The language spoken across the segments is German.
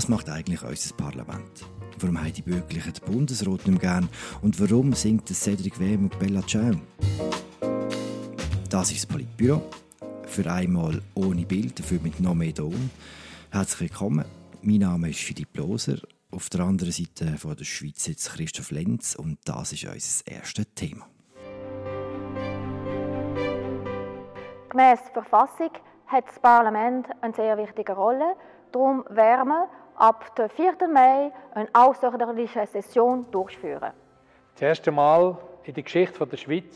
Was macht eigentlich unser Parlament? Warum haben die Bürgerlichen den Bundesrat nicht gern? Und warum singt Cedric Wem und Bella Ciao? Das ist das Politbüro. Für einmal ohne Bild, dafür mit noch mehr Ton. Herzlich willkommen. Mein Name ist Philipp Loser. Auf der anderen Seite von der Schweiz sitzt Christoph Lenz und das ist unser erstes Thema. Gemäss Verfassung hat das Parlament eine sehr wichtige Rolle. Darum werden wir ab dem 4. Mai eine außerordentliche Session durchführen. Das erste Mal in der Geschichte der Schweiz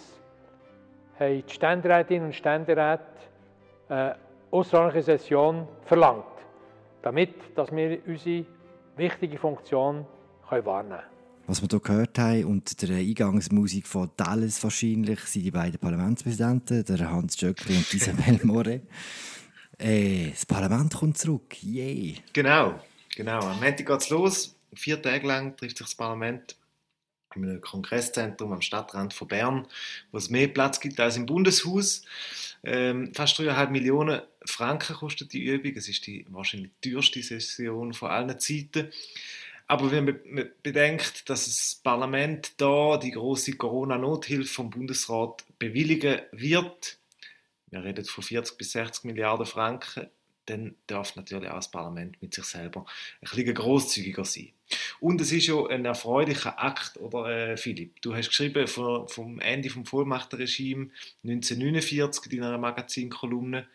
haben die Ständerätinnen und Ständeräte eine außerordentliche Session verlangt, damit dass wir unsere wichtige Funktion wahrnehmen können. Was wir hier gehört haben und der Eingangsmusik von Dallas wahrscheinlich sind die beiden Parlamentspräsidenten, der Hans Jöckli und Isabel More. Äh, das Parlament kommt zurück, yay! Genau, genau. Am Montag geht es los. Vier Tage lang trifft sich das Parlament einem Kongresszentrum am Stadtrand von Bern, wo es mehr Platz gibt als im Bundeshaus. Ähm, fast 3,5 Millionen Franken kostet die Übung. Es ist die wahrscheinlich teuerste Session von allen Zeiten. Aber wenn man bedenkt, dass das Parlament da die große Corona-Nothilfe vom Bundesrat bewilligen wird, wir reden von 40 bis 60 Milliarden Franken, dann darf natürlich auch das Parlament mit sich selber ein bisschen grosszügiger sein. Und es ist ja ein erfreulicher Akt, oder äh, Philipp? Du hast geschrieben vom, vom Ende des Vollmachtenregimes 1949 in deiner Magazinkolumne,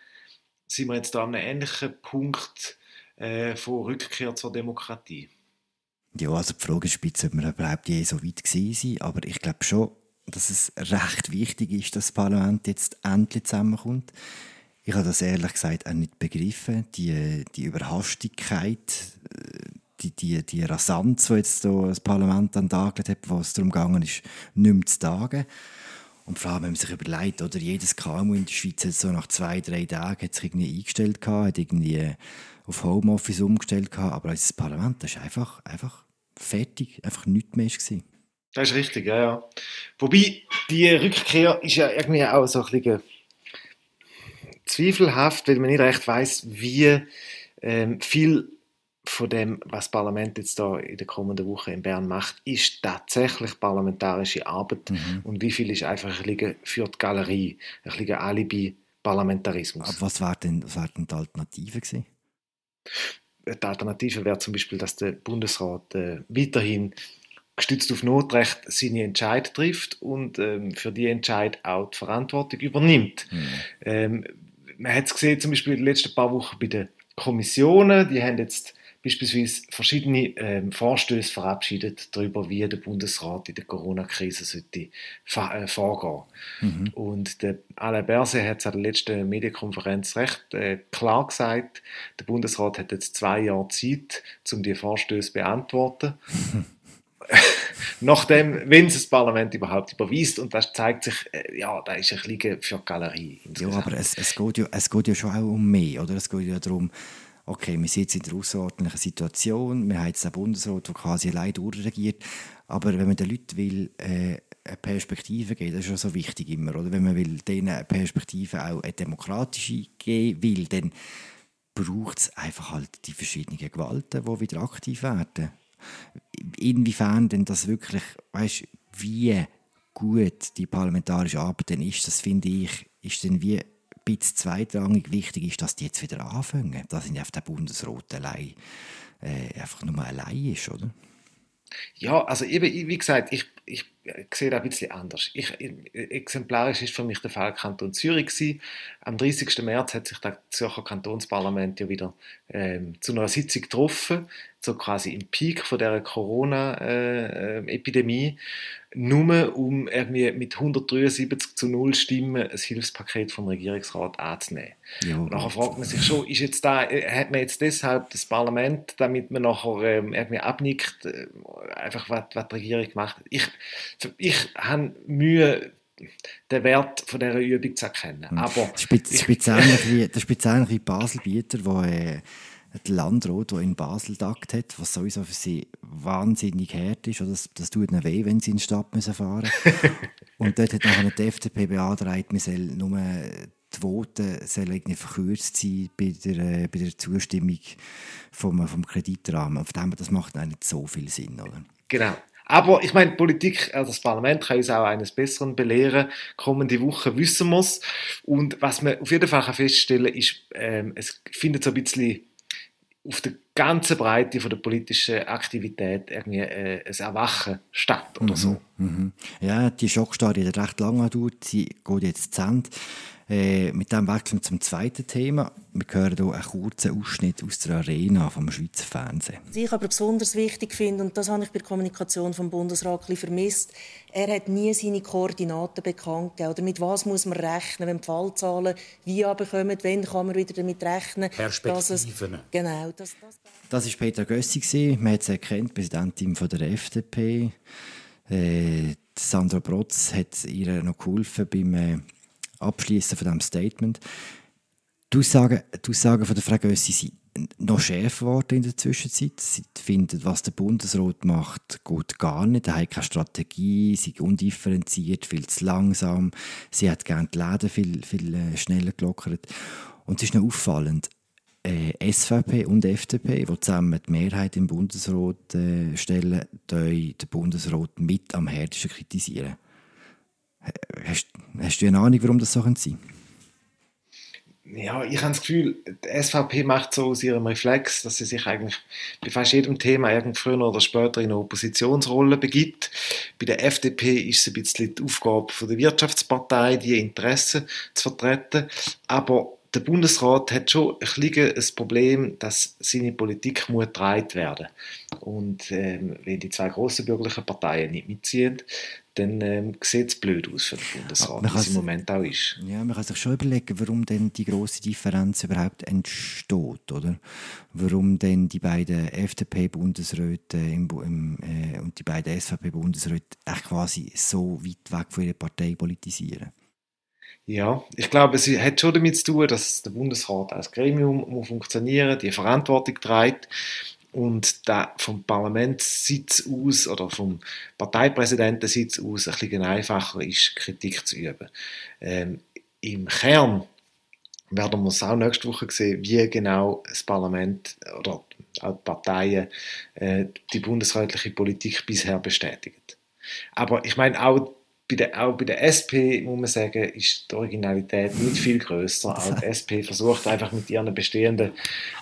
sind wir jetzt da an einem ähnlichen Punkt äh, von Rückkehr zur Demokratie. Ja, also die Frage ist, ob wir überhaupt je so weit gewesen sind, aber ich glaube schon, dass es recht wichtig ist, dass das Parlament jetzt endlich zusammenkommt. Ich habe das ehrlich gesagt auch nicht begriffen, die, die Überhastigkeit, die, die, die Rasanz, die jetzt das Parlament an hat, wo es darum ist, nicht mehr zu tagen. Und vor allem, wenn man sich überlegt, oder jedes KMU in der Schweiz hat so nach zwei, drei Tagen hat sich irgendwie eingestellt hat irgendwie auf Homeoffice umgestellt aber das Parlament das ist einfach, einfach fertig, einfach nichts mehr gewesen. Das ist richtig, ja, ja. Wobei, die Rückkehr ist ja irgendwie auch so ein bisschen zweifelhaft, weil man nicht recht weiß, wie ähm, viel von dem, was das Parlament jetzt da in der kommenden Woche in Bern macht, ist tatsächlich parlamentarische Arbeit mhm. und wie viel ist einfach ein bisschen für die Galerie, ein bisschen Alibi-Parlamentarismus. Aber was wäre denn, was wär denn die Alternative gewesen? Die Alternative wäre zum Beispiel, dass der Bundesrat äh, weiterhin gestützt auf Notrecht seine Entscheid trifft und ähm, für die Entscheid auch die Verantwortung übernimmt. Mhm. Ähm, man hat es gesehen, zum Beispiel in den letzten paar Wochen bei den Kommissionen, die haben jetzt beispielsweise verschiedene ähm, Vorstöße verabschiedet darüber, wie der Bundesrat in der Corona-Krise sollte äh, vorgehen. Mhm. Und der Alain Berset hat es an der letzten Medienkonferenz recht äh, klar gesagt, der Bundesrat hat jetzt zwei Jahre Zeit, um die Vorstöße zu beantworten. nachdem, wenn es das Parlament überhaupt überweist. Und das zeigt sich, äh, ja, da ist ein bisschen für die Galerie. Ja, aber es, es, geht ja, es geht ja schon auch um mehr, oder? Es geht ja darum, okay, wir sind jetzt in der außerordentlichen Situation, wir haben jetzt einen Bundesrat, der quasi allein durchregiert, aber wenn man den Leuten will, äh, eine Perspektive geben, das ist ja so wichtig immer, oder? Wenn man will, denen eine Perspektive auch eine demokratische geben will, dann braucht es einfach halt die verschiedenen Gewalten, die wieder aktiv werden inwiefern denn das wirklich, weißt, wie gut die parlamentarische Arbeit denn ist, das finde ich, ist dann wie ein bisschen zweitrangig wichtig ist, dass die jetzt wieder anfangen, dass nicht auf der Bundesrat allein äh, einfach nur allein ist, oder? Ja, also eben, wie gesagt, ich, ich sehe das ein bisschen anders. Ich, exemplarisch ist für mich der Fall Kanton Zürich gewesen. Am 30. März hat sich das Zürcher Kantonsparlament ja wieder ähm, zu einer Sitzung getroffen so quasi im Peak von der Corona-Epidemie, äh, nur um irgendwie mit 173 zu 0 Stimmen ein Hilfspaket vom Regierungsrat anzunehmen. Ja. Und nachher fragt man sich schon, ist jetzt da, äh, hat man jetzt deshalb das Parlament, damit man nachher ähm, irgendwie abnickt, äh, einfach was, was die Regierung gemacht hat. Ich, ich habe Mühe, den Wert von dieser Übung zu erkennen. Aber das ist speziell wie Basel-Bieter, wo äh, der Landrat, der in Basel tagt hat, was sowieso für sie wahnsinnig hart ist. Oder das, das tut ihnen weh, wenn sie in die Stadt müssen fahren müssen. Und dort hat nachher die FDP beantragt, man soll nur die Voten sollen irgendwie verkürzt sein bei der, äh, bei der Zustimmung vom, vom Kreditrahmen. Von dem das macht nicht so viel Sinn, oder? Genau. Aber ich meine, Politik, also das Parlament kann uns auch eines Besseren belehren. Kommende Woche wissen wir. Und was man auf jeden Fall feststellen kann, ist, ähm, es findet so ein bisschen auf der ganzen Breite von der politischen Aktivität irgendwie äh, ein Erwachen statt oder so. Mhm, mhm. Ja, die Schockstarre hat recht lange gedauert, sie geht jetzt zu Ende. Äh, mit dem wechseln wir zum zweiten Thema. Wir hören hier einen kurzen Ausschnitt aus der Arena vom Schweizer Fernsehen. Was ich aber besonders wichtig finde, und das habe ich bei der Kommunikation vom Bundesrat vermisst, er hat nie seine Koordinaten bekannt gegeben. Oder mit was muss man rechnen, wenn die Fallzahlen wie bekommen, wann kann man wieder damit rechnen. Perspektiven. Es, genau. Das, das, das war Peter Gössi, man hat sie erkannt, Präsidentin der FDP. Äh, Sandra Brotz hat ihr noch geholfen beim äh, Abschließen von diesem Statement. Die Aussagen, die Aussagen von der Frau Gössi sind noch schärfer geworden in der Zwischenzeit. Sie finden, was der Bundesrat macht, geht gar nicht. Er hat keine Strategie, sie ist undifferenziert, viel zu langsam. Sie hat gerne die Läden viel, viel äh, schneller gelockert. Und es ist noch auffallend, äh, SVP und FDP, die zusammen die Mehrheit im Bundesrat äh, stellen, den Bundesrat mit am härtesten kritisieren. Hast, hast du eine Ahnung, warum das so sein könnte? Ja, ich habe das Gefühl, die SVP macht so aus ihrem Reflex, dass sie sich eigentlich bei fast jedem Thema früher oder später in eine Oppositionsrolle begibt. Bei der FDP ist es ein bisschen die Aufgabe der Wirtschaftspartei, die Interessen zu vertreten. Aber der Bundesrat hat schon ein, ein Problem, dass seine Politik muss getragen werden Und ähm, wenn die zwei grossen bürgerlichen Parteien nicht mitziehen, dann ähm, sieht es blöd aus für den Bundesrat, wie es im Moment auch ist. Ja, man kann sich schon überlegen, warum denn die große Differenz überhaupt entsteht, oder? Warum denn die beiden FDP-Bundesräte äh, und die beiden SVP-Bundesräte quasi so weit weg von ihrer Partei politisieren. Ja, ich glaube, es hat schon damit zu tun, dass der Bundesrat als Gremium muss funktionieren, die Verantwortung trägt und da vom Parlamentssitz aus oder vom Parteipräsidentensitz aus ein bisschen einfacher ist, Kritik zu üben. Ähm, Im Kern werden wir es auch nächste Woche sehen, wie genau das Parlament oder auch die Parteien äh, die bundesrätliche Politik bisher bestätigen. Aber ich meine, auch bei der, auch bei der SP, muss man sagen, ist die Originalität nicht viel größer. Auch die SP versucht einfach mit ihren bestehenden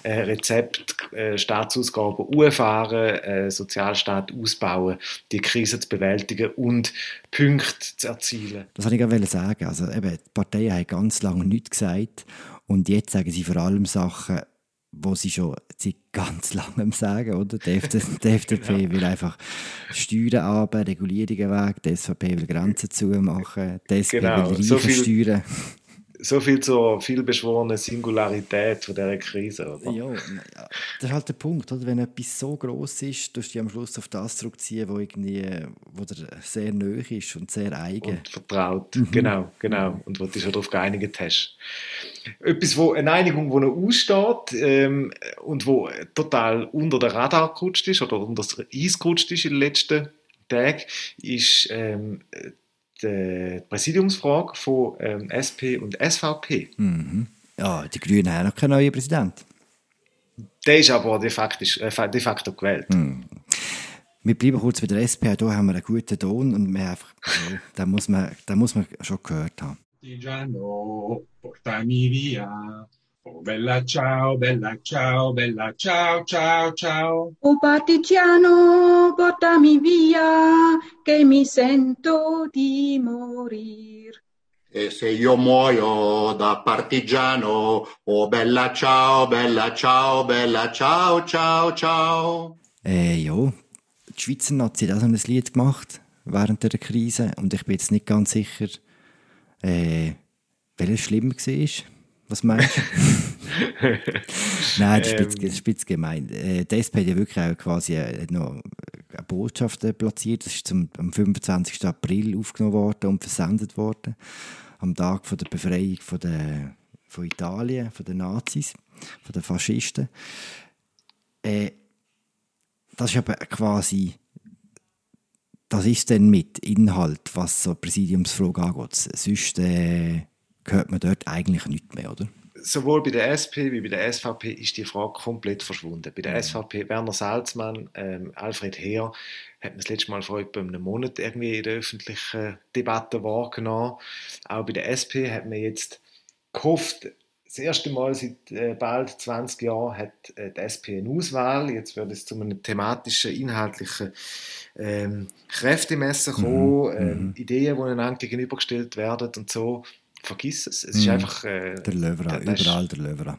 äh, Rezept äh, Staatsausgaben umfahren, äh, Sozialstaat ausbauen, die Krise zu bewältigen und Punkte zu erzielen. Das wollte ich gerade sagen. Also eben, die Parteien haben ganz lange nichts gesagt und jetzt sagen sie vor allem Sachen, wo sie schon seit ganz langem sagen, oder? Die, FDP, die FDP genau. will einfach Steuern haben, Regulierungen weg, die SVP will Grenzen zumachen, die SP genau. will Reichen so steuern so viel zur vielbeschworenen Singularität von dieser Krise. Oder? Ja, das ist halt der Punkt. Oder? Wenn etwas so groß ist, tust du dich am Schluss auf das zurückziehen, wo, irgendwie, wo dir sehr neu ist und sehr eigen. Und vertraut, mhm. genau, genau. Und wo du dich schon darauf geeinigt hast. Etwas, wo, eine Einigung, die noch aussteht ähm, und wo total unter den Radar gerutscht ist oder unter das Eis gerutscht ist in den letzten Tagen, ist ähm, die Präsidiumsfrage von ähm, SP und SVP. Mhm. Ja, die Grünen haben noch keinen neuen Präsident. Der ist aber de facto, äh, de facto gewählt. Mhm. Wir bleiben kurz bei der SP. Hier haben wir einen guten Ton und wir einfach, ja, den, muss man, den muss man schon gehört haben. Partigiano, portami via. Oh bella ciao, bella ciao, bella ciao, ciao, ciao. Oh partigiano, portami via, che mi sento di morir. E se io muoio da partigiano, oh bella ciao, bella ciao, bella ciao, ciao, ciao. Äh, ja, die Schweizer Nazi hat auch so ein Lied gemacht während der Krise und ich bin jetzt nicht ganz sicher, äh, welches schlimmer war. Was meinst du? Nein, das ist, ähm. spitz, gemeint. Äh, die SP hat ja wirklich auch quasi äh, noch eine Botschaft äh, platziert. Das ist zum, am 25. April aufgenommen worden und versendet worden. Am Tag von der Befreiung von, der, von Italien, von den Nazis, von den Faschisten. Äh, das ist aber quasi das ist dann mit Inhalt, was so Präsidiumsfrage angeht. Sonst äh, hört man dort eigentlich nichts mehr, oder? Sowohl bei der SP wie bei der SVP ist die Frage komplett verschwunden. Bei der mhm. SVP Werner Salzmann, ähm, Alfred Heer, hat man das letzte Mal vor etwa einem Monat irgendwie in der öffentlichen Debatte wahrgenommen. Auch bei der SP hat man jetzt gehofft, das erste Mal seit äh, bald 20 Jahren hat äh, die SP eine Auswahl. Jetzt wird es zu einem thematischen, inhaltlichen ähm, Kräftemessen mhm. kommen, mhm. ähm, Ideen, die einander gegenübergestellt werden und so vergiss es. Es ist mm. einfach. Äh, der Löwra, überall der Löwra.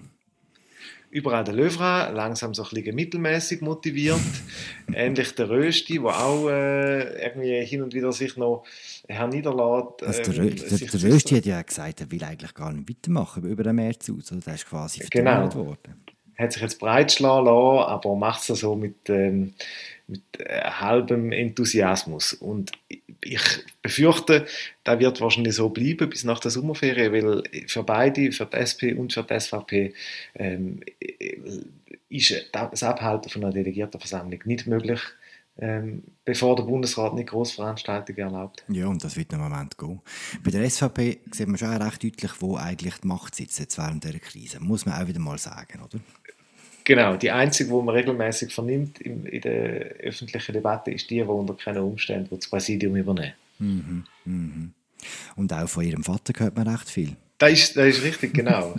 Überall der Löwra, langsam so ein bisschen mittelmäßig motiviert. Ähnlich der Rösti, der auch äh, irgendwie hin und wieder sich noch herniederlässt. Also der, ähm, der, der, der Rösti hat ja gesagt, er will eigentlich gar nicht weitermachen über den März aus. Also der ist quasi genau. worden. Hat sich jetzt breitschlagen lassen, aber macht es so mit. Ähm, mit äh, halbem Enthusiasmus. Und ich befürchte, da wird wahrscheinlich so bleiben bis nach der Sommerferien, weil für beide, für die SP und für die SVP, ähm, ist das Abhalten von einer Delegiertenversammlung nicht möglich, ähm, bevor der Bundesrat nicht Großveranstaltungen erlaubt. Ja, und das wird im Moment gehen. Bei der SVP sieht man schon recht deutlich, wo eigentlich die Macht sitzt jetzt während dieser Krise. Muss man auch wieder mal sagen, oder? Genau, die einzige, die man regelmäßig vernimmt in, in der öffentlichen Debatte, ist die, die unter keinen Umständen das Präsidium übernehmen. Mhm, mhm. Und auch von ihrem Vater hört man recht viel. Das ist, das ist richtig, genau.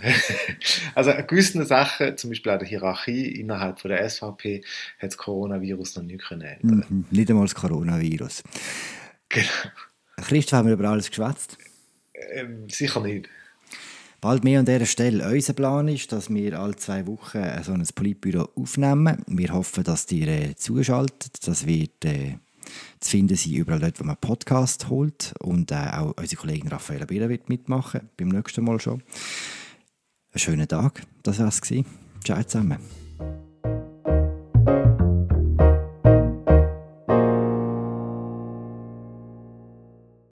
also an gewissen Sachen, zum Beispiel auch der Hierarchie innerhalb von der SVP, hat das Coronavirus noch nicht können ändern. Mhm, nicht einmal das Coronavirus. Genau. Christoph, haben wir über alles geschwätzt? Ähm, sicher nicht. Bald mehr an dieser Stelle. Unser Plan ist, dass wir alle zwei Wochen so ein Politbüro aufnehmen. Wir hoffen, dass ihr äh, zuschaltet. Das wird äh, zu finden sein überall dort, wo man Podcast holt. Und äh, auch unsere Kollegin Raffaella Bieler wird mitmachen, beim nächsten Mal schon. Einen schönen Tag, das war es. Ciao zusammen.